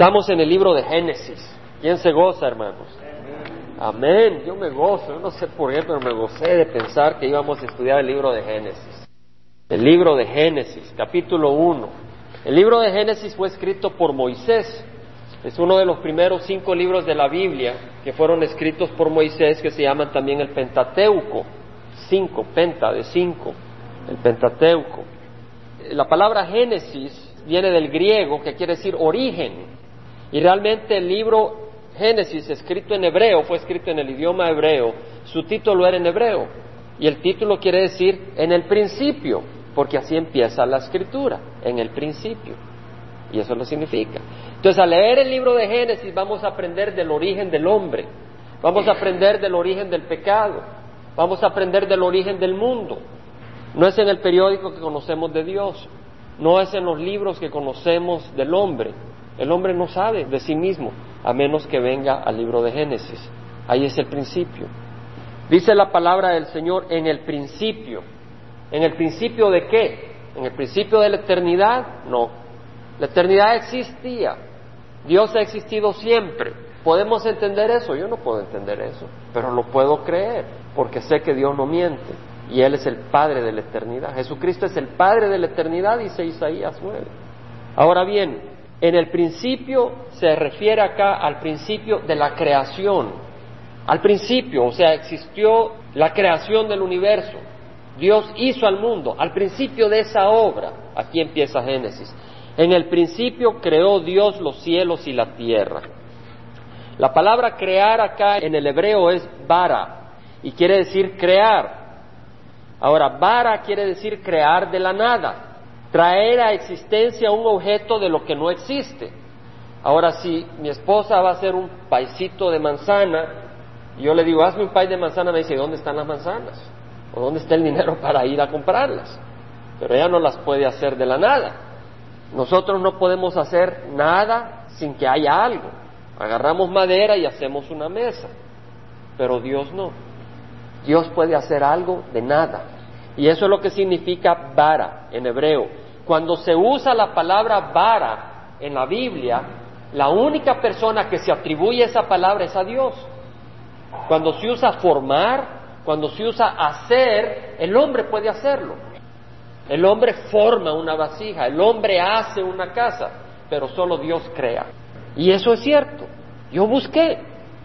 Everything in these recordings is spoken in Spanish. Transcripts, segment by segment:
Estamos en el libro de Génesis. ¿Quién se goza, hermanos? Amén. Yo me gozo. No sé por qué, pero me gocé de pensar que íbamos a estudiar el libro de Génesis. El libro de Génesis, capítulo 1. El libro de Génesis fue escrito por Moisés. Es uno de los primeros cinco libros de la Biblia que fueron escritos por Moisés, que se llaman también el Pentateuco. Cinco, penta de cinco, el Pentateuco. La palabra Génesis viene del griego, que quiere decir origen. Y realmente el libro Génesis, escrito en hebreo, fue escrito en el idioma hebreo, su título era en hebreo. Y el título quiere decir en el principio, porque así empieza la escritura, en el principio. Y eso lo significa. Entonces, al leer el libro de Génesis vamos a aprender del origen del hombre, vamos a aprender del origen del pecado, vamos a aprender del origen del mundo. No es en el periódico que conocemos de Dios, no es en los libros que conocemos del hombre, el hombre no sabe de sí mismo, a menos que venga al libro de Génesis. Ahí es el principio. Dice la palabra del Señor en el principio. ¿En el principio de qué? ¿En el principio de la eternidad? No. La eternidad existía. Dios ha existido siempre. ¿Podemos entender eso? Yo no puedo entender eso, pero lo puedo creer, porque sé que Dios no miente y Él es el Padre de la eternidad. Jesucristo es el Padre de la eternidad, dice Isaías 9. Ahora bien, en el principio se refiere acá al principio de la creación. Al principio, o sea, existió la creación del universo. Dios hizo al mundo. Al principio de esa obra, aquí empieza Génesis. En el principio creó Dios los cielos y la tierra. La palabra crear acá en el hebreo es bara y quiere decir crear. Ahora, bara quiere decir crear de la nada traer a existencia un objeto de lo que no existe. Ahora, si mi esposa va a hacer un paisito de manzana, y yo le digo, hazme un país de manzana, me dice, ¿dónde están las manzanas? ¿O dónde está el dinero para ir a comprarlas? Pero ella no las puede hacer de la nada. Nosotros no podemos hacer nada sin que haya algo. Agarramos madera y hacemos una mesa, pero Dios no. Dios puede hacer algo de nada. Y eso es lo que significa vara en hebreo. Cuando se usa la palabra vara en la Biblia, la única persona que se atribuye esa palabra es a Dios. Cuando se usa formar, cuando se usa hacer, el hombre puede hacerlo. El hombre forma una vasija, el hombre hace una casa, pero solo Dios crea. Y eso es cierto. Yo busqué,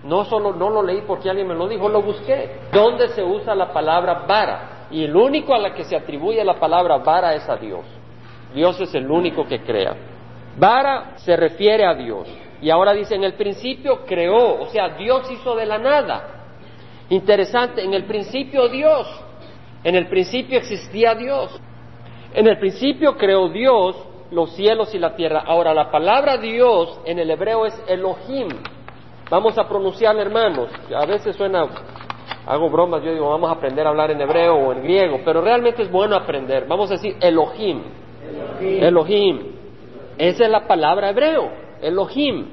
no solo no lo leí porque alguien me lo dijo, lo busqué. ¿Dónde se usa la palabra vara? Y el único a la que se atribuye la palabra vara es a Dios. Dios es el único que crea. Vara se refiere a Dios. Y ahora dice, en el principio creó, o sea, Dios hizo de la nada. Interesante, en el principio Dios, en el principio existía Dios. En el principio creó Dios los cielos y la tierra. Ahora, la palabra Dios en el hebreo es Elohim. Vamos a pronunciar, hermanos. A veces suena, hago bromas, yo digo, vamos a aprender a hablar en hebreo o en griego, pero realmente es bueno aprender. Vamos a decir Elohim. Elohim. Esa es la palabra hebreo. Elohim.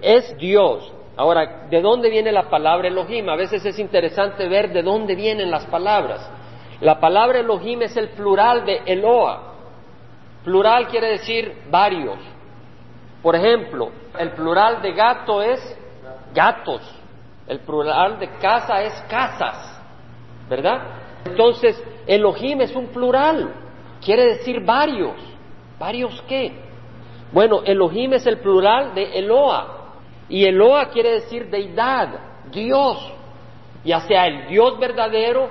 Es Dios. Ahora, ¿de dónde viene la palabra Elohim? A veces es interesante ver de dónde vienen las palabras. La palabra Elohim es el plural de Eloa. Plural quiere decir varios. Por ejemplo, el plural de gato es gatos. El plural de casa es casas. ¿Verdad? Entonces, Elohim es un plural. Quiere decir varios. ¿Varios qué? Bueno, Elohim es el plural de Eloa. Y Eloa quiere decir deidad, Dios. Ya sea el Dios verdadero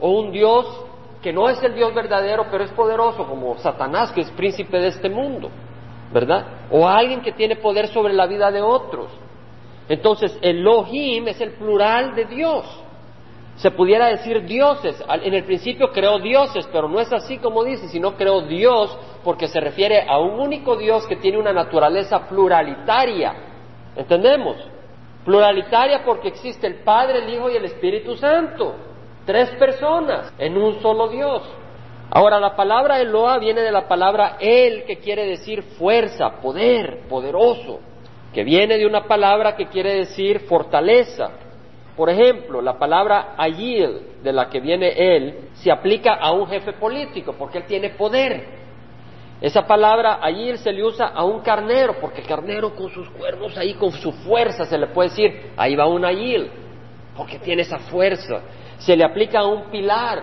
o un Dios que no es el Dios verdadero, pero es poderoso, como Satanás, que es príncipe de este mundo, ¿verdad? O alguien que tiene poder sobre la vida de otros. Entonces, Elohim es el plural de Dios se pudiera decir dioses. En el principio creó dioses, pero no es así como dice, sino creó Dios porque se refiere a un único Dios que tiene una naturaleza pluralitaria. ¿Entendemos? Pluralitaria porque existe el Padre, el Hijo y el Espíritu Santo. Tres personas en un solo Dios. Ahora, la palabra Eloa viene de la palabra El, que quiere decir fuerza, poder, poderoso, que viene de una palabra que quiere decir fortaleza. Por ejemplo, la palabra ayil, de la que viene él, se aplica a un jefe político, porque él tiene poder. Esa palabra allí se le usa a un carnero, porque carnero con sus cuernos ahí, con su fuerza, se le puede decir, ahí va un ayil, porque tiene esa fuerza. Se le aplica a un pilar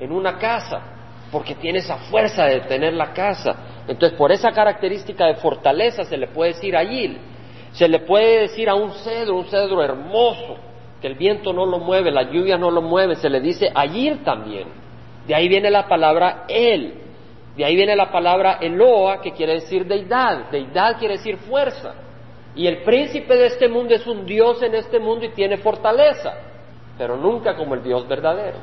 en una casa, porque tiene esa fuerza de tener la casa. Entonces, por esa característica de fortaleza se le puede decir ayil. Se le puede decir a un cedro, un cedro hermoso, que el viento no lo mueve, la lluvia no lo mueve, se le dice ayil también. De ahí viene la palabra él. De ahí viene la palabra Eloa, que quiere decir deidad. Deidad quiere decir fuerza. Y el príncipe de este mundo es un Dios en este mundo y tiene fortaleza, pero nunca como el Dios verdadero.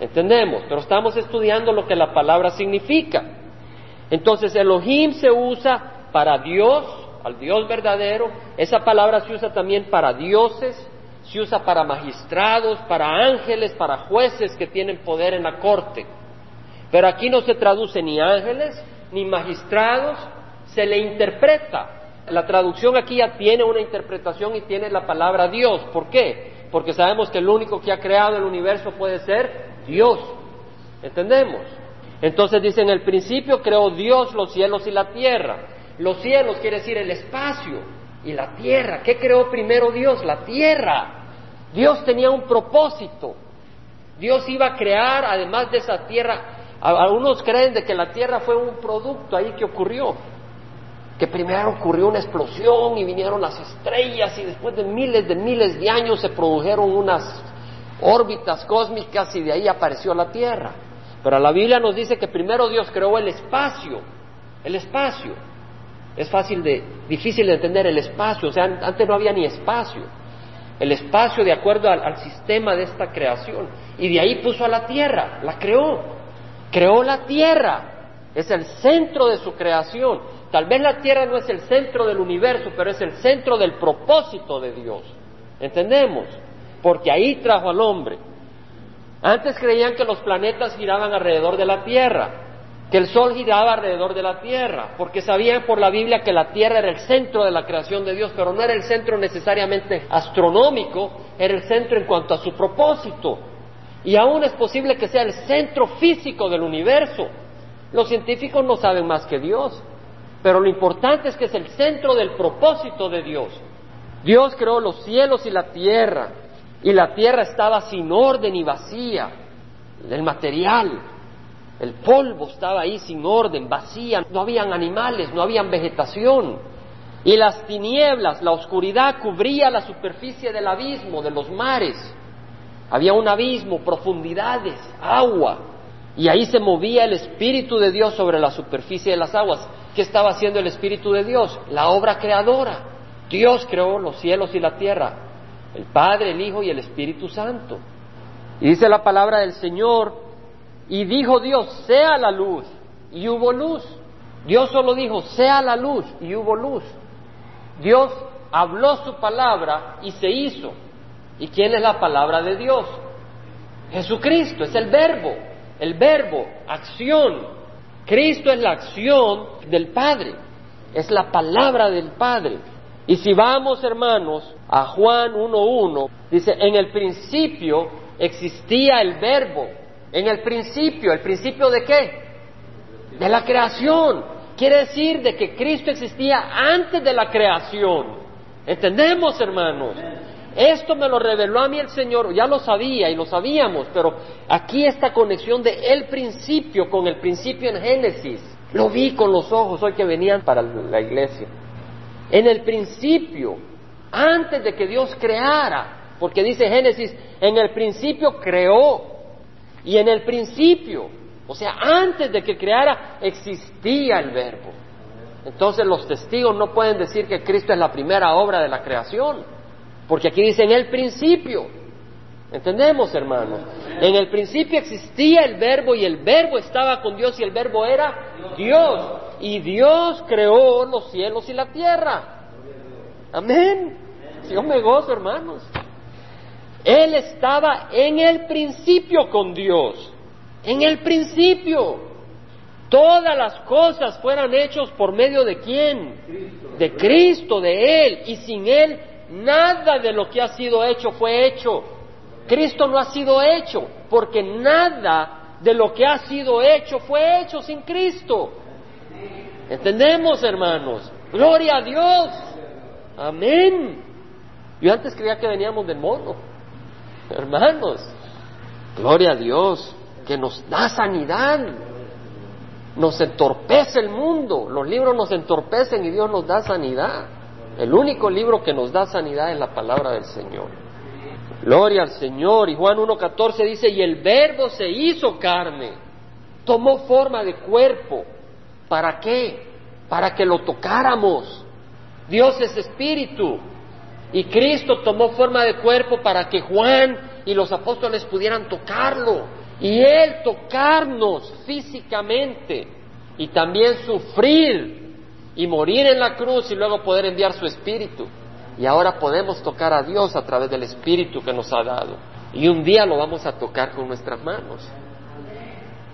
¿Entendemos? Pero estamos estudiando lo que la palabra significa. Entonces Elohim se usa para Dios, al Dios verdadero. Esa palabra se usa también para dioses, se usa para magistrados, para ángeles, para jueces que tienen poder en la corte. Pero aquí no se traduce ni ángeles, ni magistrados, se le interpreta. La traducción aquí ya tiene una interpretación y tiene la palabra Dios. ¿Por qué? Porque sabemos que el único que ha creado el universo puede ser Dios. ¿Entendemos? Entonces dice, en el principio creó Dios los cielos y la tierra. Los cielos quiere decir el espacio y la tierra. ¿Qué creó primero Dios? La tierra. Dios tenía un propósito. Dios iba a crear, además de esa tierra, algunos creen de que la Tierra fue un producto ahí que ocurrió, que primero ocurrió una explosión y vinieron las estrellas y después de miles de miles de años se produjeron unas órbitas cósmicas y de ahí apareció la Tierra. Pero la Biblia nos dice que primero Dios creó el espacio, el espacio. Es fácil de, difícil de entender el espacio, o sea, antes no había ni espacio. El espacio de acuerdo al sistema de esta creación. Y de ahí puso a la Tierra, la creó creó la tierra, es el centro de su creación. Tal vez la tierra no es el centro del universo, pero es el centro del propósito de Dios. ¿Entendemos? Porque ahí trajo al hombre. Antes creían que los planetas giraban alrededor de la tierra, que el sol giraba alrededor de la tierra, porque sabían por la Biblia que la tierra era el centro de la creación de Dios, pero no era el centro necesariamente astronómico, era el centro en cuanto a su propósito. Y aún es posible que sea el centro físico del universo. Los científicos no saben más que Dios, pero lo importante es que es el centro del propósito de Dios. Dios creó los cielos y la tierra, y la tierra estaba sin orden y vacía, el material, el polvo estaba ahí sin orden, vacía, no habían animales, no habían vegetación. Y las tinieblas, la oscuridad cubría la superficie del abismo, de los mares. Había un abismo, profundidades, agua. Y ahí se movía el Espíritu de Dios sobre la superficie de las aguas. ¿Qué estaba haciendo el Espíritu de Dios? La obra creadora. Dios creó los cielos y la tierra. El Padre, el Hijo y el Espíritu Santo. Y dice la palabra del Señor, y dijo Dios, sea la luz. Y hubo luz. Dios solo dijo, sea la luz. Y hubo luz. Dios habló su palabra y se hizo. ¿Y quién es la palabra de Dios? Jesucristo, es el verbo, el verbo, acción. Cristo es la acción del Padre, es la palabra del Padre. Y si vamos, hermanos, a Juan 1.1, dice, en el principio existía el verbo. En el principio, ¿el principio de qué? De la creación. Quiere decir de que Cristo existía antes de la creación. ¿Entendemos, hermanos? Esto me lo reveló a mí el Señor, ya lo sabía y lo sabíamos, pero aquí esta conexión de el principio con el principio en Génesis, lo vi con los ojos hoy que venían para la iglesia. En el principio, antes de que Dios creara, porque dice Génesis, en el principio creó, y en el principio, o sea, antes de que creara, existía el verbo. Entonces los testigos no pueden decir que Cristo es la primera obra de la creación. Porque aquí dice en el principio. ¿Entendemos, hermanos? En el principio existía el verbo y el verbo estaba con Dios y el verbo era Dios. Y Dios creó los cielos y la tierra. Amén. Yo me gozo, hermanos. Él estaba en el principio con Dios. En el principio. Todas las cosas fueran hechas por medio de quién? De Cristo, de Él. Y sin Él Nada de lo que ha sido hecho fue hecho. Cristo no ha sido hecho, porque nada de lo que ha sido hecho fue hecho sin Cristo. ¿Entendemos, hermanos? Gloria a Dios. Amén. Yo antes creía que veníamos del mono. Hermanos, gloria a Dios, que nos da sanidad. Nos entorpece el mundo. Los libros nos entorpecen y Dios nos da sanidad. El único libro que nos da sanidad es la palabra del Señor. Gloria al Señor. Y Juan 1.14 dice, y el verbo se hizo carne, tomó forma de cuerpo. ¿Para qué? Para que lo tocáramos. Dios es espíritu. Y Cristo tomó forma de cuerpo para que Juan y los apóstoles pudieran tocarlo. Y Él tocarnos físicamente. Y también sufrir y morir en la cruz y luego poder enviar su espíritu. Y ahora podemos tocar a Dios a través del espíritu que nos ha dado. Y un día lo vamos a tocar con nuestras manos.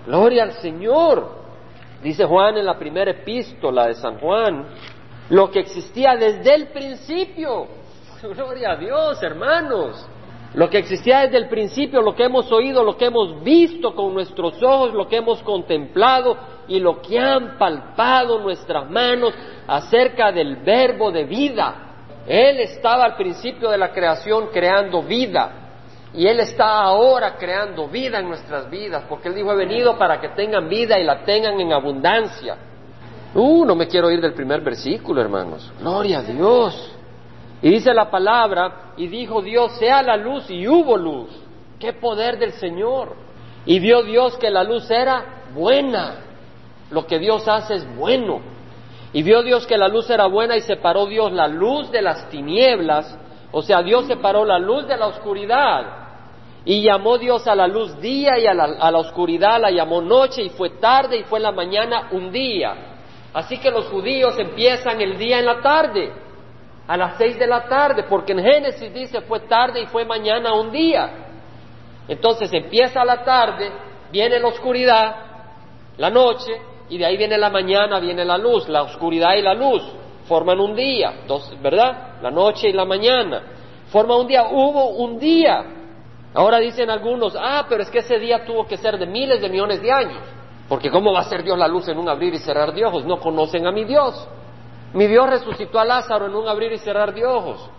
Gloria al Señor. Dice Juan en la primera epístola de San Juan, lo que existía desde el principio. Gloria a Dios, hermanos. Lo que existía desde el principio, lo que hemos oído, lo que hemos visto con nuestros ojos, lo que hemos contemplado y lo que han palpado nuestras manos acerca del verbo de vida. Él estaba al principio de la creación creando vida y Él está ahora creando vida en nuestras vidas porque Él dijo he venido para que tengan vida y la tengan en abundancia. Uh, no me quiero ir del primer versículo, hermanos. Gloria a Dios. Y dice la palabra, y dijo Dios, sea la luz, y hubo luz. ¡Qué poder del Señor! Y vio Dios que la luz era buena. Lo que Dios hace es bueno. Y vio Dios que la luz era buena y separó Dios la luz de las tinieblas. O sea, Dios separó la luz de la oscuridad. Y llamó Dios a la luz día y a la, a la oscuridad la llamó noche y fue tarde y fue la mañana un día. Así que los judíos empiezan el día en la tarde a las seis de la tarde, porque en Génesis dice fue tarde y fue mañana un día. Entonces empieza la tarde, viene la oscuridad, la noche, y de ahí viene la mañana, viene la luz, la oscuridad y la luz forman un día, dos, ¿verdad? La noche y la mañana. Forma un día, hubo un día. Ahora dicen algunos, ah, pero es que ese día tuvo que ser de miles de millones de años, porque ¿cómo va a ser Dios la luz en un abrir y cerrar de ojos? No conocen a mi Dios. Mi Dios resucitó a Lázaro en un abrir y cerrar de ojos.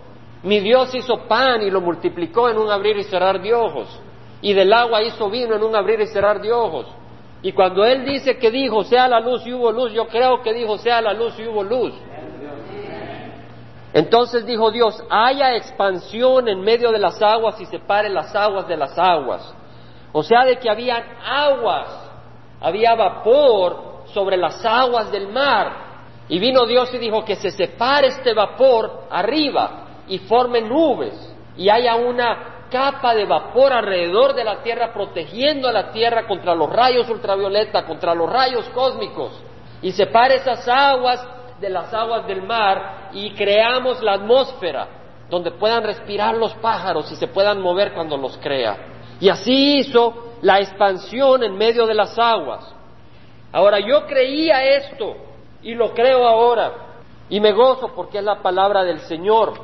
Mi Dios hizo pan y lo multiplicó en un abrir y cerrar de ojos. Y del agua hizo vino en un abrir y cerrar de ojos. Y cuando Él dice que dijo, sea la luz y hubo luz, yo creo que dijo, sea la luz y hubo luz. Entonces dijo Dios, haya expansión en medio de las aguas y separe las aguas de las aguas. O sea, de que habían aguas, había vapor sobre las aguas del mar. Y vino Dios y dijo que se separe este vapor arriba y forme nubes y haya una capa de vapor alrededor de la tierra protegiendo a la tierra contra los rayos ultravioleta, contra los rayos cósmicos. Y separe esas aguas de las aguas del mar y creamos la atmósfera donde puedan respirar los pájaros y se puedan mover cuando los crea. Y así hizo la expansión en medio de las aguas. Ahora yo creía esto y lo creo ahora y me gozo porque es la palabra del Señor.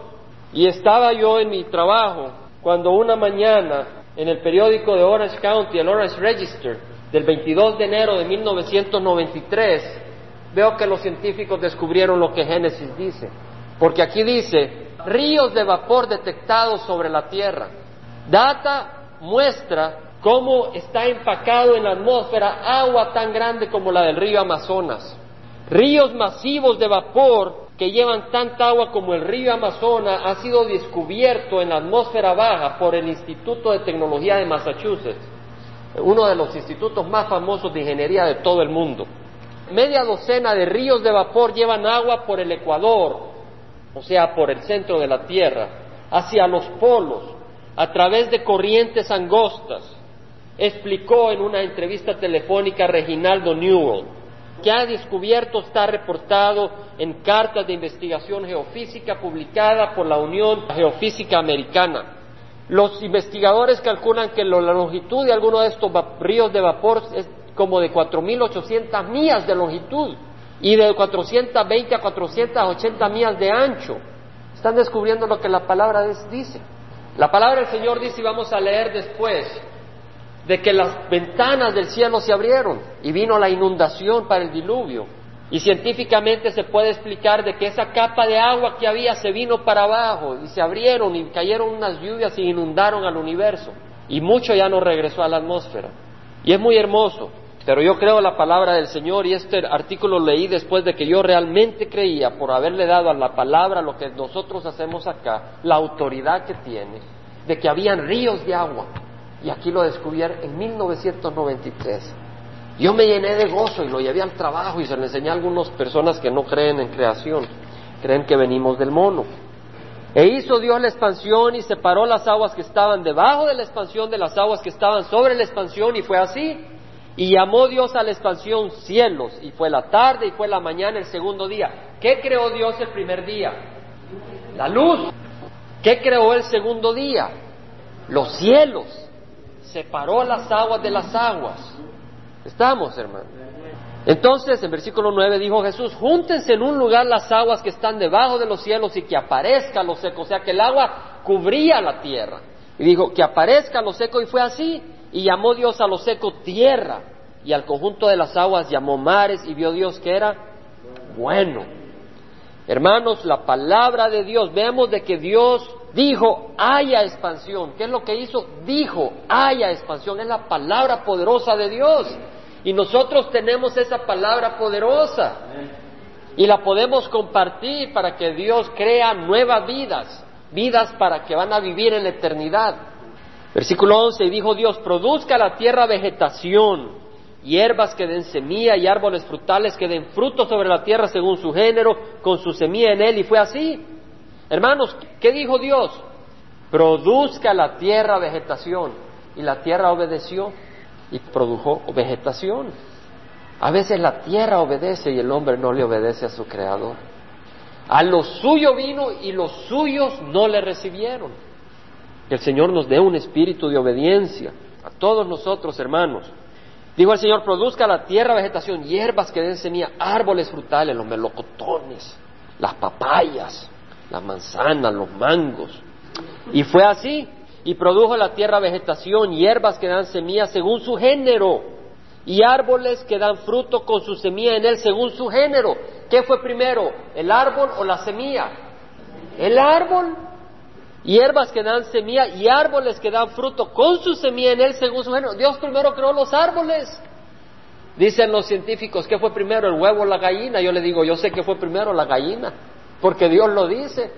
Y estaba yo en mi trabajo cuando una mañana en el periódico de Orange County, el Orange Register, del 22 de enero de 1993, veo que los científicos descubrieron lo que Génesis dice. Porque aquí dice, ríos de vapor detectados sobre la Tierra. Data muestra cómo está empacado en la atmósfera agua tan grande como la del río Amazonas. Ríos masivos de vapor que llevan tanta agua como el río Amazonas ha sido descubierto en la atmósfera baja por el Instituto de Tecnología de Massachusetts, uno de los institutos más famosos de ingeniería de todo el mundo. Media docena de ríos de vapor llevan agua por el Ecuador, o sea, por el centro de la Tierra, hacia los polos, a través de corrientes angostas, explicó en una entrevista telefónica Reginaldo Newell que ha descubierto está reportado en cartas de investigación geofísica publicada por la Unión Geofísica Americana. Los investigadores calculan que la longitud de algunos de estos ríos de vapor es como de 4.800 millas de longitud y de 420 a 480 millas de ancho. Están descubriendo lo que la palabra dice. La palabra del Señor dice, y vamos a leer después, de que las ventanas del cielo se abrieron y vino la inundación para el diluvio. Y científicamente se puede explicar de que esa capa de agua que había se vino para abajo y se abrieron y cayeron unas lluvias y inundaron al universo. Y mucho ya no regresó a la atmósfera. Y es muy hermoso. Pero yo creo la palabra del Señor y este artículo leí después de que yo realmente creía, por haberle dado a la palabra lo que nosotros hacemos acá, la autoridad que tiene, de que habían ríos de agua. Y aquí lo descubrí en 1993. Yo me llené de gozo y lo llevé al trabajo y se lo enseñé a algunas personas que no creen en creación, creen que venimos del mono. E hizo Dios la expansión y separó las aguas que estaban debajo de la expansión de las aguas que estaban sobre la expansión y fue así. Y llamó Dios a la expansión cielos y fue la tarde y fue la mañana el segundo día. ¿Qué creó Dios el primer día? La luz. ¿Qué creó el segundo día? Los cielos. Separó las aguas de las aguas. Estamos, hermano. Entonces, en versículo 9 dijo Jesús, júntense en un lugar las aguas que están debajo de los cielos y que aparezca lo seco. O sea, que el agua cubría la tierra. Y dijo, que aparezca lo seco y fue así. Y llamó Dios a lo seco tierra. Y al conjunto de las aguas llamó mares y vio Dios que era bueno. Hermanos, la palabra de Dios, vemos de que Dios dijo, haya expansión. ¿Qué es lo que hizo? Dijo, haya expansión. Es la palabra poderosa de Dios. Y nosotros tenemos esa palabra poderosa. Y la podemos compartir para que Dios crea nuevas vidas. Vidas para que van a vivir en la eternidad. Versículo 11, y dijo Dios, produzca la tierra vegetación, hierbas que den semilla y árboles frutales que den fruto sobre la tierra según su género, con su semilla en él. Y fue así. Hermanos, ¿qué dijo Dios? Produzca la tierra vegetación. Y la tierra obedeció y produjo vegetación. A veces la tierra obedece y el hombre no le obedece a su creador. A lo suyo vino y los suyos no le recibieron. Que el Señor nos dé un espíritu de obediencia a todos nosotros, hermanos. Dijo el Señor, produzca la tierra vegetación, hierbas que den semilla, árboles frutales, los melocotones, las papayas, las manzanas, los mangos. Y fue así, y produjo la tierra vegetación, hierbas que dan semilla según su género, y árboles que dan fruto con su semilla en él según su género. ¿Qué fue primero, el árbol o la semilla? El árbol. Hierbas que dan semilla y árboles que dan fruto con su semilla en él según su género. Dios primero creó los árboles. Dicen los científicos, ¿qué fue primero, el huevo o la gallina? Yo le digo, yo sé que fue primero la gallina porque Dios lo dice.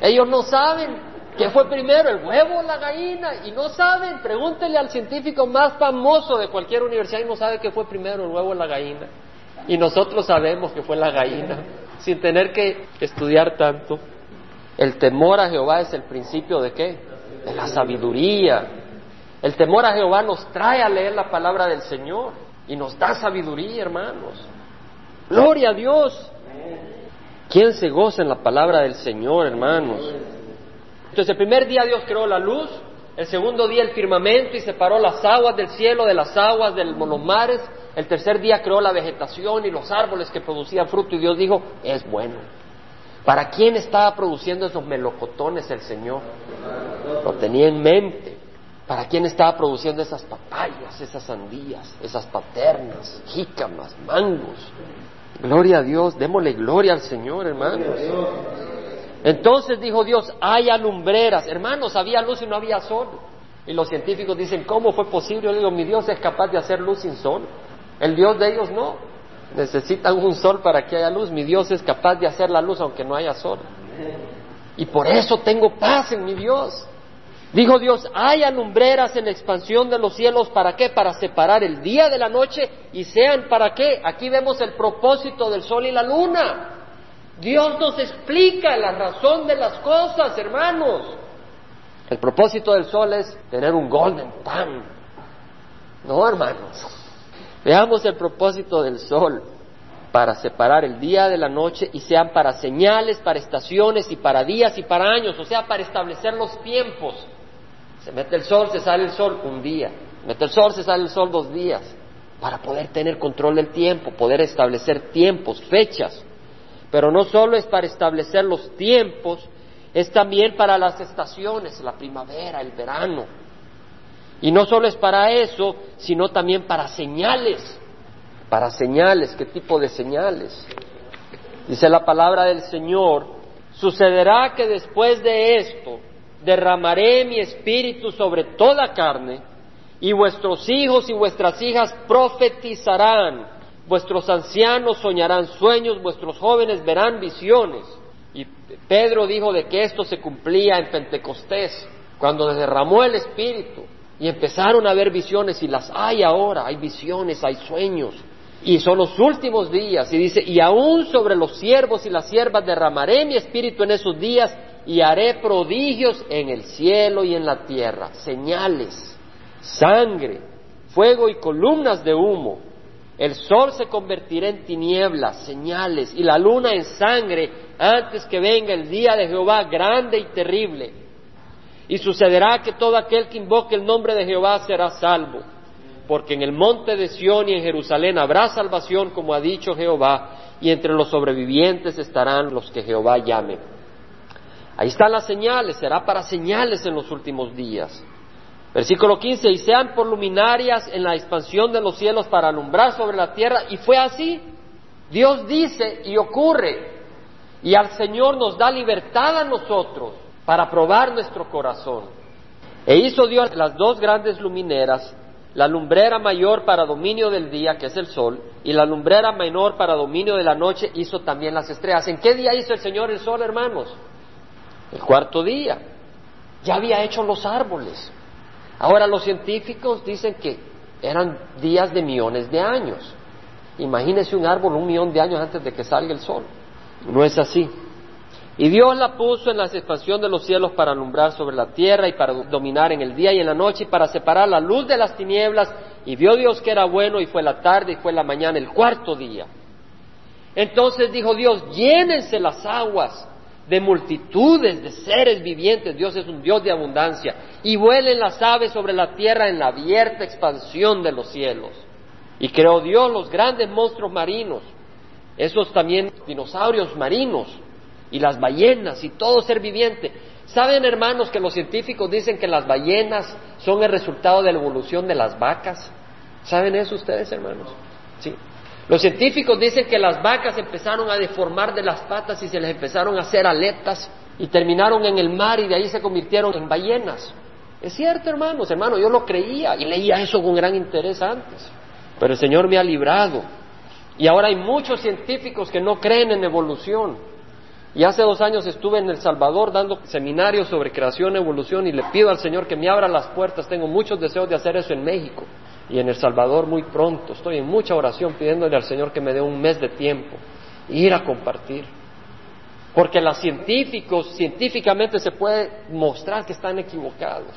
Ellos no saben qué fue primero, el huevo o la gallina, y no saben. Pregúntele al científico más famoso de cualquier universidad y no sabe qué fue primero, el huevo o la gallina. Y nosotros sabemos que fue la gallina, sin tener que estudiar tanto. El temor a Jehová es el principio de qué? De la sabiduría. El temor a Jehová nos trae a leer la palabra del Señor y nos da sabiduría, hermanos. Gloria a Dios. ¿Quién se goza en la palabra del Señor, hermanos? Entonces, el primer día Dios creó la luz, el segundo día el firmamento y separó las aguas del cielo de las aguas de los mares. El tercer día creó la vegetación y los árboles que producían fruto y Dios dijo, es bueno. ¿Para quién estaba produciendo esos melocotones el Señor? Lo tenía en mente. ¿Para quién estaba produciendo esas papayas, esas sandías, esas paternas, jícamas, mangos? Gloria a Dios, démosle gloria al Señor, hermanos. Entonces dijo Dios, haya lumbreras. Hermanos, había luz y no había sol. Y los científicos dicen, ¿cómo fue posible? Yo digo, mi Dios es capaz de hacer luz sin sol. El Dios de ellos no. Necesitan un sol para que haya luz. Mi Dios es capaz de hacer la luz aunque no haya sol. Y por eso tengo paz en mi Dios. Dijo Dios, hay alumbreras en la expansión de los cielos, ¿para qué? Para separar el día de la noche y sean para qué. Aquí vemos el propósito del sol y la luna. Dios nos explica la razón de las cosas, hermanos. El propósito del sol es tener un golden time. No, hermanos. Veamos el propósito del sol para separar el día de la noche y sean para señales, para estaciones y para días y para años, o sea, para establecer los tiempos. Se mete el sol, se sale el sol un día. Mete el sol, se sale el sol dos días. Para poder tener control del tiempo, poder establecer tiempos, fechas. Pero no solo es para establecer los tiempos, es también para las estaciones, la primavera, el verano. Y no solo es para eso, sino también para señales, Para señales, ¿qué tipo de señales? Dice la palabra del Señor, sucederá que después de esto derramaré mi espíritu sobre toda carne, y vuestros hijos y vuestras hijas profetizarán, vuestros ancianos soñarán sueños, vuestros jóvenes verán visiones. Y Pedro dijo de que esto se cumplía en Pentecostés, cuando derramó el espíritu y empezaron a ver visiones y las hay ahora, hay visiones, hay sueños. Y son los últimos días. Y dice, y aún sobre los siervos y las siervas derramaré mi espíritu en esos días y haré prodigios en el cielo y en la tierra, señales, sangre, fuego y columnas de humo. El sol se convertirá en tinieblas, señales, y la luna en sangre antes que venga el día de Jehová grande y terrible. Y sucederá que todo aquel que invoque el nombre de Jehová será salvo porque en el monte de Sión y en Jerusalén habrá salvación, como ha dicho Jehová, y entre los sobrevivientes estarán los que Jehová llame. Ahí están las señales, será para señales en los últimos días. Versículo 15, y sean por luminarias en la expansión de los cielos para alumbrar sobre la tierra, y fue así. Dios dice y ocurre, y al Señor nos da libertad a nosotros para probar nuestro corazón. E hizo Dios las dos grandes lumineras la lumbrera mayor para dominio del día, que es el sol, y la lumbrera menor para dominio de la noche hizo también las estrellas. ¿En qué día hizo el Señor el sol, hermanos? El cuarto día. Ya había hecho los árboles. Ahora los científicos dicen que eran días de millones de años. Imagínese un árbol un millón de años antes de que salga el sol. No es así. Y Dios la puso en la expansión de los cielos para alumbrar sobre la tierra y para dominar en el día y en la noche y para separar la luz de las tinieblas. Y vio Dios que era bueno y fue la tarde y fue la mañana, el cuarto día. Entonces dijo Dios, llénense las aguas de multitudes de seres vivientes. Dios es un Dios de abundancia. Y vuelen las aves sobre la tierra en la abierta expansión de los cielos. Y creó Dios los grandes monstruos marinos, esos también dinosaurios marinos y las ballenas y todo ser viviente. ¿Saben, hermanos, que los científicos dicen que las ballenas son el resultado de la evolución de las vacas? ¿Saben eso ustedes, hermanos? Sí. Los científicos dicen que las vacas empezaron a deformar de las patas y se les empezaron a hacer aletas y terminaron en el mar y de ahí se convirtieron en ballenas. Es cierto, hermanos, hermano, yo lo creía y leía eso con gran interés antes. Pero el Señor me ha librado. Y ahora hay muchos científicos que no creen en evolución. Y hace dos años estuve en El Salvador dando seminarios sobre creación evolución y le pido al Señor que me abra las puertas. Tengo muchos deseos de hacer eso en México y en El Salvador muy pronto. Estoy en mucha oración pidiéndole al Señor que me dé un mes de tiempo e ir a compartir. Porque los científicos, científicamente se puede mostrar que están equivocados.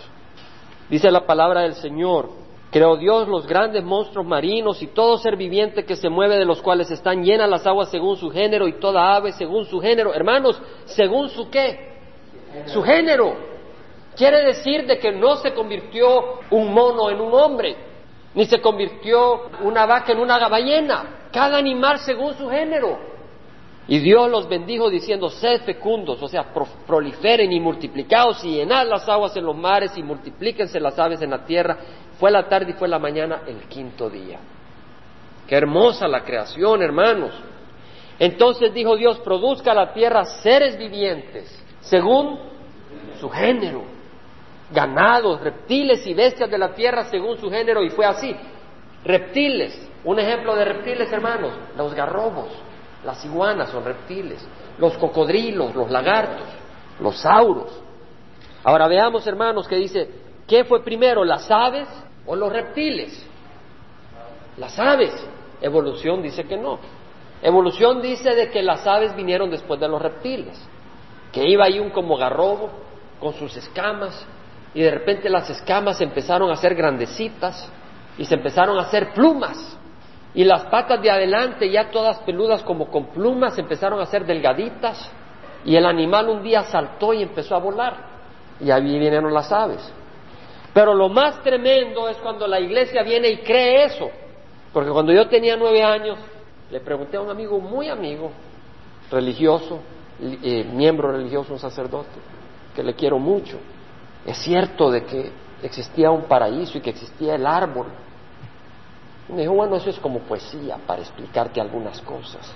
Dice la palabra del Señor, Creó Dios los grandes monstruos marinos y todo ser viviente que se mueve de los cuales están llenas las aguas según su género y toda ave según su género. Hermanos, ¿según su qué? Su género. Quiere decir de que no se convirtió un mono en un hombre, ni se convirtió una vaca en una ballena. Cada animal según su género. Y Dios los bendijo diciendo, sed fecundos, o sea, proliferen y multiplicados y llenad las aguas en los mares y multiplíquense las aves en la tierra fue la tarde y fue la mañana el quinto día. Qué hermosa la creación, hermanos. Entonces dijo Dios, produzca la tierra seres vivientes, según su género, ganados, reptiles y bestias de la tierra según su género, y fue así. Reptiles, un ejemplo de reptiles, hermanos, los garrobos, las iguanas son reptiles, los cocodrilos, los lagartos, los sauros. Ahora veamos, hermanos, que dice, ¿qué fue primero, las aves o los reptiles. Las aves. Evolución dice que no. Evolución dice de que las aves vinieron después de los reptiles, que iba ahí un como garrobo con sus escamas y de repente las escamas empezaron a ser grandecitas y se empezaron a hacer plumas y las patas de adelante ya todas peludas como con plumas empezaron a ser delgaditas y el animal un día saltó y empezó a volar y ahí vinieron las aves. Pero lo más tremendo es cuando la iglesia viene y cree eso. Porque cuando yo tenía nueve años, le pregunté a un amigo muy amigo, religioso, eh, miembro religioso, un sacerdote, que le quiero mucho. Es cierto de que existía un paraíso y que existía el árbol. Me dijo, bueno, eso es como poesía para explicarte algunas cosas.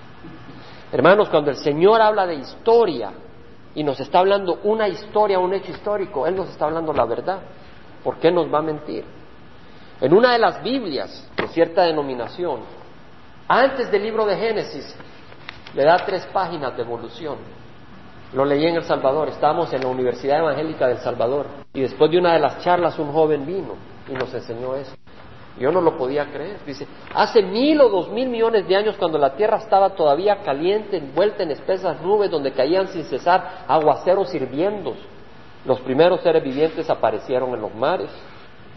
Hermanos, cuando el Señor habla de historia y nos está hablando una historia, un hecho histórico, Él nos está hablando la verdad. ¿Por qué nos va a mentir? En una de las Biblias de cierta denominación, antes del libro de Génesis, le da tres páginas de evolución. Lo leí en El Salvador, estábamos en la Universidad Evangélica del Salvador y después de una de las charlas un joven vino y nos enseñó eso. Yo no lo podía creer. Dice, hace mil o dos mil millones de años cuando la tierra estaba todavía caliente, envuelta en espesas nubes donde caían sin cesar aguaceros hirviendo, los primeros seres vivientes aparecieron en los mares.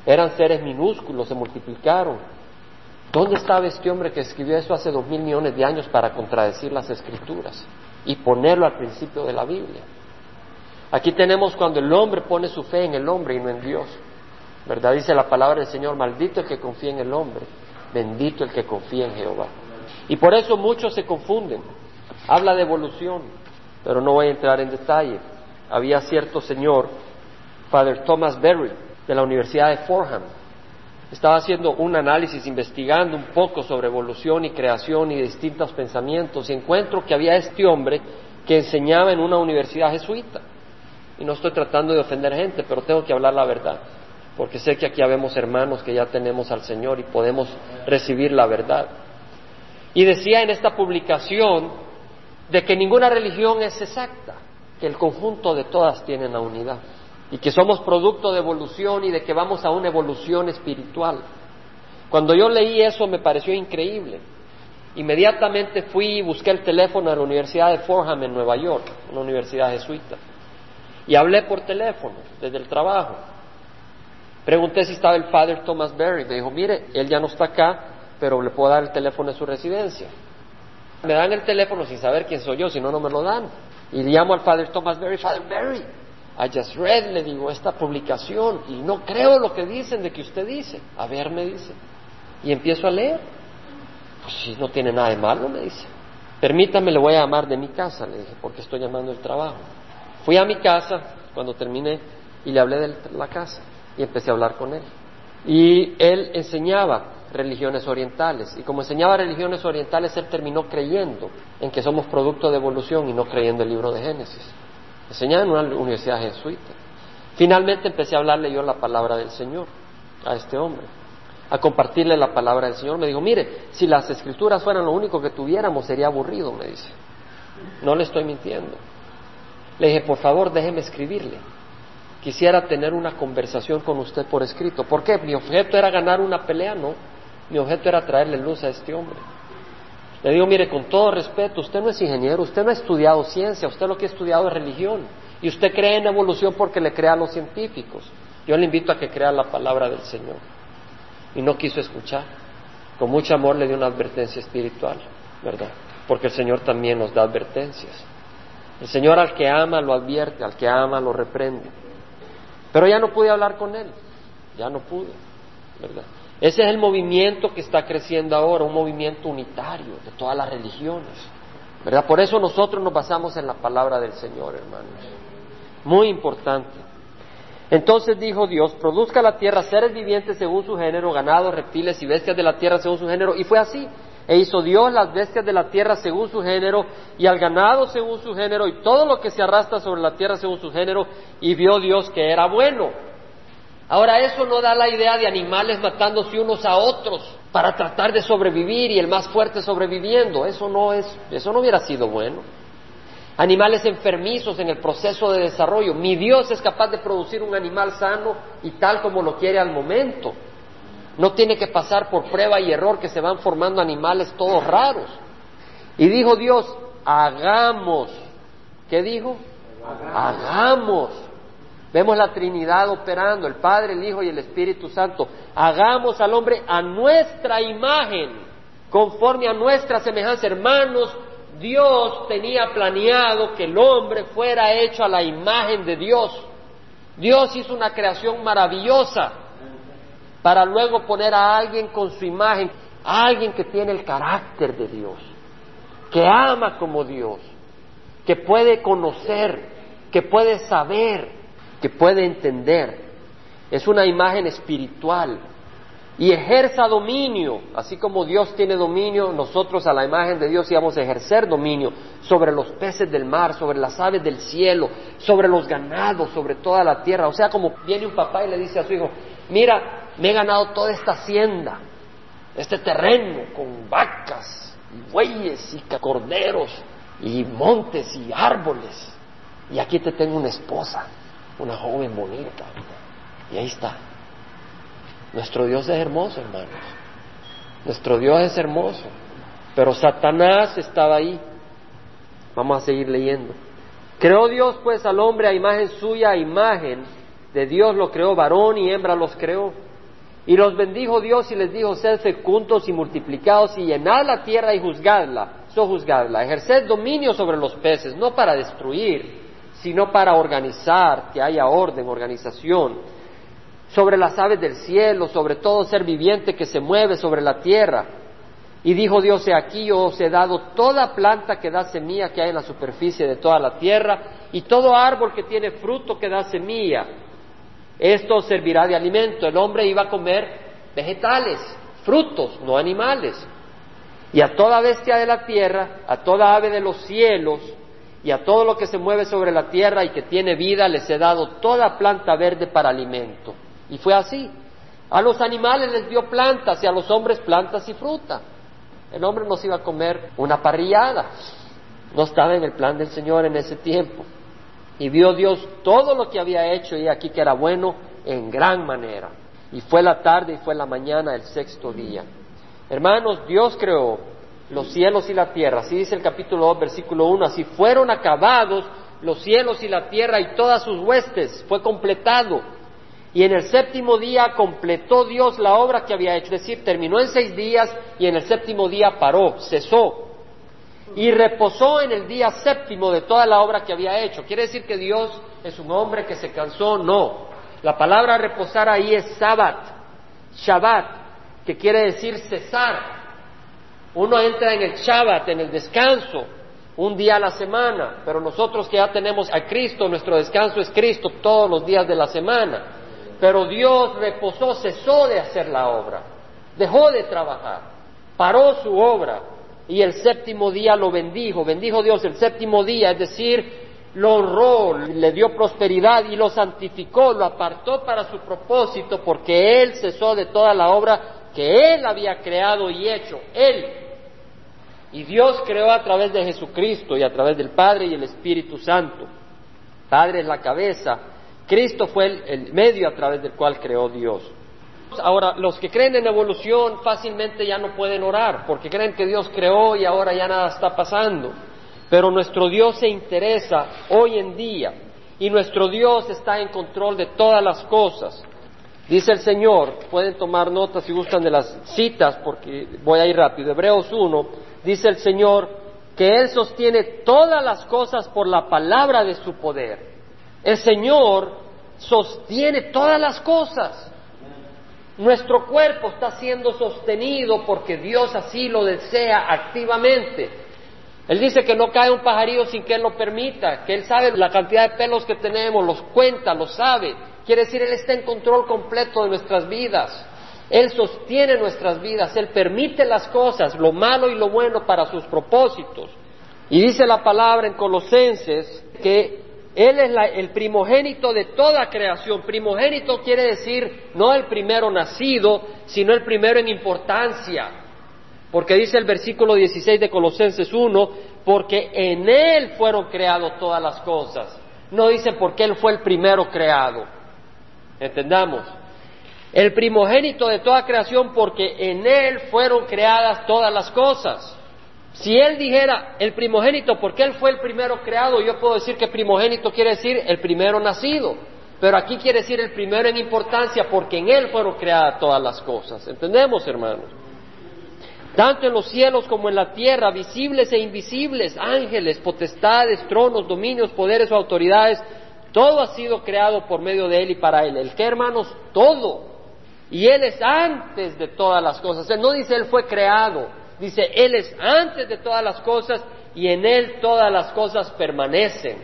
Eran seres minúsculos, se multiplicaron. ¿Dónde estaba este hombre que escribió eso hace dos mil millones de años para contradecir las escrituras y ponerlo al principio de la Biblia? Aquí tenemos cuando el hombre pone su fe en el hombre y no en Dios. ¿Verdad? Dice la palabra del Señor, maldito el que confía en el hombre, bendito el que confía en Jehová. Y por eso muchos se confunden. Habla de evolución, pero no voy a entrar en detalle. Había cierto señor, Father Thomas Berry, de la Universidad de Fordham. Estaba haciendo un análisis, investigando un poco sobre evolución y creación y distintos pensamientos, y encuentro que había este hombre que enseñaba en una universidad jesuita. Y no estoy tratando de ofender gente, pero tengo que hablar la verdad porque sé que aquí habemos hermanos que ya tenemos al Señor y podemos recibir la verdad. Y decía en esta publicación de que ninguna religión es exacta, que el conjunto de todas tienen la unidad y que somos producto de evolución y de que vamos a una evolución espiritual. Cuando yo leí eso me pareció increíble. Inmediatamente fui y busqué el teléfono de la Universidad de Fordham en Nueva York, una universidad jesuita, y hablé por teléfono desde el trabajo. Pregunté si estaba el Father Thomas Berry. Me dijo, mire, él ya no está acá, pero le puedo dar el teléfono de su residencia. Me dan el teléfono sin saber quién soy yo, si no, no me lo dan. Y llamo al Father Thomas Berry, Father Berry, I just read, le digo, esta publicación y no creo lo que dicen de que usted dice. A ver, me dice. Y empiezo a leer. Pues si no tiene nada de malo, me dice. Permítame, le voy a llamar de mi casa, le dije, porque estoy llamando el trabajo. Fui a mi casa cuando terminé y le hablé de la casa y empecé a hablar con él. Y él enseñaba religiones orientales y como enseñaba religiones orientales él terminó creyendo en que somos producto de evolución y no creyendo el libro de Génesis. Enseñaba en una universidad jesuita. Finalmente empecé a hablarle yo la palabra del Señor a este hombre, a compartirle la palabra del Señor. Me dijo, mire, si las escrituras fueran lo único que tuviéramos sería aburrido, me dice. No le estoy mintiendo. Le dije, por favor, déjeme escribirle quisiera tener una conversación con usted por escrito. ¿Por qué? Mi objeto era ganar una pelea, no. Mi objeto era traerle luz a este hombre. Le digo, mire, con todo respeto, usted no es ingeniero, usted no ha estudiado ciencia, usted lo que ha estudiado es religión. Y usted cree en evolución porque le crea a los científicos. Yo le invito a que crea la palabra del Señor. Y no quiso escuchar. Con mucho amor le dio una advertencia espiritual, ¿verdad? Porque el Señor también nos da advertencias. El Señor al que ama lo advierte, al que ama lo reprende. Pero ya no pude hablar con él, ya no pude, ¿verdad? Ese es el movimiento que está creciendo ahora, un movimiento unitario de todas las religiones, ¿verdad? Por eso nosotros nos basamos en la palabra del Señor, hermanos. Muy importante. Entonces dijo Dios, produzca la tierra seres vivientes según su género, ganados, reptiles y bestias de la tierra según su género, y fue así. E hizo Dios las bestias de la tierra según su género, y al ganado según su género, y todo lo que se arrastra sobre la tierra según su género, y vio Dios que era bueno. Ahora eso no da la idea de animales matándose unos a otros para tratar de sobrevivir y el más fuerte sobreviviendo. Eso no es, eso no hubiera sido bueno. Animales enfermizos en el proceso de desarrollo. Mi Dios es capaz de producir un animal sano y tal como lo quiere al momento. No tiene que pasar por prueba y error que se van formando animales todos raros. Y dijo Dios, hagamos. ¿Qué dijo? Hagamos. Vemos la Trinidad operando, el Padre, el Hijo y el Espíritu Santo. Hagamos al hombre a nuestra imagen, conforme a nuestra semejanza. Hermanos, Dios tenía planeado que el hombre fuera hecho a la imagen de Dios. Dios hizo una creación maravillosa para luego poner a alguien con su imagen, a alguien que tiene el carácter de Dios, que ama como Dios, que puede conocer, que puede saber, que puede entender. Es una imagen espiritual. y ejerza dominio, así como Dios tiene dominio, nosotros a la imagen de Dios íbamos a ejercer dominio sobre los peces del mar, sobre las aves del cielo, sobre los ganados, sobre toda la tierra. O sea, como viene un papá y le dice a su hijo, mira, me he ganado toda esta hacienda, este terreno con vacas y bueyes y corderos y montes y árboles. Y aquí te tengo una esposa, una joven bonita. Y ahí está. Nuestro Dios es hermoso, hermanos. Nuestro Dios es hermoso. Pero Satanás estaba ahí. Vamos a seguir leyendo. Creó Dios pues al hombre a imagen suya, a imagen de Dios lo creó, varón y hembra los creó. Y los bendijo Dios y les dijo, sed fecundos y multiplicados y llenad la tierra y juzgadla, sojuzgadla, ejerced dominio sobre los peces, no para destruir, sino para organizar, que haya orden, organización sobre las aves del cielo, sobre todo ser viviente que se mueve sobre la tierra. Y dijo Dios, he aquí yo os he dado toda planta que da semilla que hay en la superficie de toda la tierra, y todo árbol que tiene fruto que da semilla. Esto servirá de alimento. El hombre iba a comer vegetales, frutos, no animales. Y a toda bestia de la tierra, a toda ave de los cielos, y a todo lo que se mueve sobre la tierra y que tiene vida, les he dado toda planta verde para alimento. Y fue así. A los animales les dio plantas y a los hombres plantas y fruta. El hombre no se iba a comer una parrillada. No estaba en el plan del Señor en ese tiempo. Y vio Dios todo lo que había hecho y aquí que era bueno en gran manera. Y fue la tarde y fue la mañana del sexto día. Hermanos, Dios creó los cielos y la tierra. Así dice el capítulo 2, versículo 1. Así fueron acabados los cielos y la tierra y todas sus huestes. Fue completado. Y en el séptimo día completó Dios la obra que había hecho, es decir, terminó en seis días y en el séptimo día paró, cesó. Y reposó en el día séptimo de toda la obra que había hecho. ¿Quiere decir que Dios es un hombre que se cansó? No. La palabra reposar ahí es Sabbat, Shabbat, que quiere decir cesar. Uno entra en el Shabbat, en el descanso, un día a la semana, pero nosotros que ya tenemos a Cristo, nuestro descanso es Cristo todos los días de la semana. Pero Dios reposó, cesó de hacer la obra, dejó de trabajar, paró su obra y el séptimo día lo bendijo. Bendijo Dios el séptimo día, es decir, lo honró, le dio prosperidad y lo santificó, lo apartó para su propósito porque Él cesó de toda la obra que Él había creado y hecho. Él. Y Dios creó a través de Jesucristo y a través del Padre y el Espíritu Santo. Padre es la cabeza, Cristo fue el, medio a través del cual creó Dios. Ahora, los que creen en evolución fácilmente ya no pueden orar, porque creen que Dios creó y ahora ya nada está pasando. Pero nuestro Dios se interesa hoy en día y nuestro Dios está en control de todas las cosas. Dice el Señor, pueden tomar notas si gustan de las citas, porque voy a ir rápido. Hebreos 1, dice el Señor que Él sostiene todas las cosas por la palabra de su poder. El Señor sostiene todas las cosas. Nuestro cuerpo está siendo sostenido porque Dios así lo desea activamente. Él dice que no cae un pajarillo sin que Él lo permita, que Él sabe la cantidad de pelos que tenemos, los cuenta, los sabe. Quiere decir, Él está en control completo de nuestras vidas. Él sostiene nuestras vidas, Él permite las cosas, lo malo y lo bueno para sus propósitos. Y dice la palabra en Colosenses que él es el primogénito de toda creación. Primogénito quiere decir no el primero nacido, sino el primero en importancia. Porque dice el versículo 16 de Colosenses 1, porque en Él fueron creadas todas las cosas. No dice porque Él fue el primero creado. Entendamos. El primogénito de toda creación porque en Él fueron creadas todas las cosas. Si él dijera el primogénito, porque él fue el primero creado, yo puedo decir que primogénito quiere decir el primero nacido. Pero aquí quiere decir el primero en importancia, porque en él fueron creadas todas las cosas. ¿Entendemos, hermanos? Tanto en los cielos como en la tierra, visibles e invisibles, ángeles, potestades, tronos, dominios, poderes o autoridades, todo ha sido creado por medio de él y para él. ¿El qué, hermanos? Todo. Y él es antes de todas las cosas. Él no dice él fue creado, dice, Él es antes de todas las cosas y en Él todas las cosas permanecen.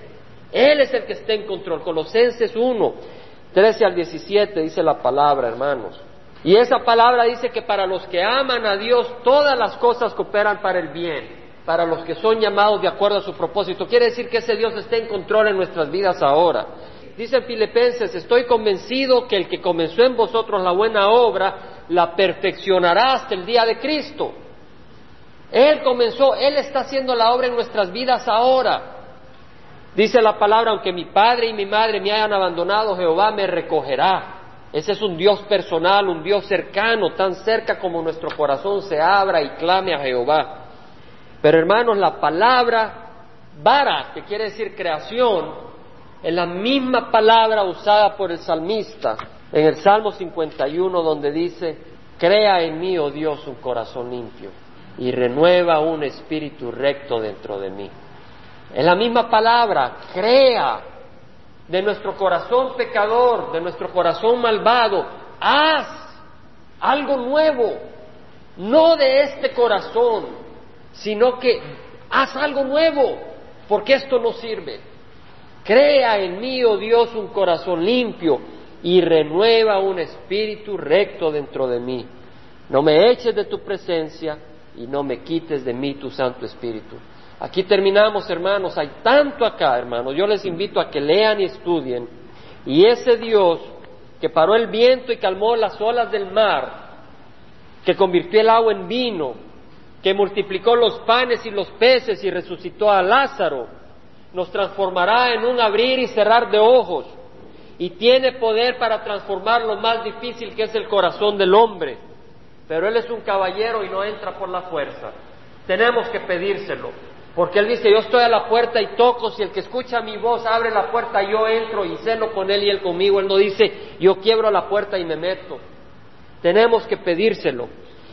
Él es el que está en control. Colosenses 1, 13 al 17 dice la palabra, hermanos. Y esa palabra dice que para los que aman a Dios todas las cosas cooperan para el bien, para los que son llamados de acuerdo a su propósito. Quiere decir que ese Dios está en control en nuestras vidas ahora. Dice Filipenses, estoy convencido que el que comenzó en vosotros la buena obra, la perfeccionará hasta el día de Cristo. Él comenzó, Él está haciendo la obra en nuestras vidas ahora. Dice la palabra, aunque mi padre y mi madre me hayan abandonado, Jehová me recogerá. Ese es un Dios personal, un Dios cercano, tan cerca como nuestro corazón se abra y clame a Jehová. Pero hermanos, la palabra vara, que quiere decir creación, es la misma palabra usada por el salmista en el Salmo 51 donde dice, crea en mí, oh Dios, un corazón limpio y renueva un espíritu recto dentro de mí. Es la misma palabra, crea de nuestro corazón pecador, de nuestro corazón malvado, haz algo nuevo, no de este corazón, sino que haz algo nuevo, porque esto no sirve. Crea en mí, oh Dios, un corazón limpio y renueva un espíritu recto dentro de mí. No me eches de tu presencia y no me quites de mí tu Santo Espíritu. Aquí terminamos, hermanos. Hay tanto acá, hermanos. Yo les invito a que lean y estudien. Y ese Dios que paró el viento y calmó las olas del mar, que convirtió el agua en vino, que multiplicó los panes y los peces y resucitó a Lázaro, nos transformará en un abrir y cerrar de ojos y tiene poder para transformar lo más difícil que es el corazón del hombre. Pero Él es un caballero y no entra por la fuerza. Tenemos que pedírselo. Porque Él dice, yo estoy a la puerta y toco, si el que escucha mi voz abre la puerta, yo entro y ceno con Él y Él conmigo. Él no dice, yo quiebro la puerta y me meto. Tenemos que pedírselo.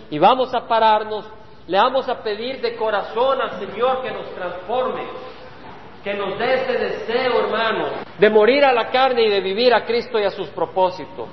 Y vamos a pararnos, le vamos a pedir de corazón al Señor que nos transforme, que nos dé ese deseo, hermanos, de morir a la carne y de vivir a Cristo y a sus propósitos.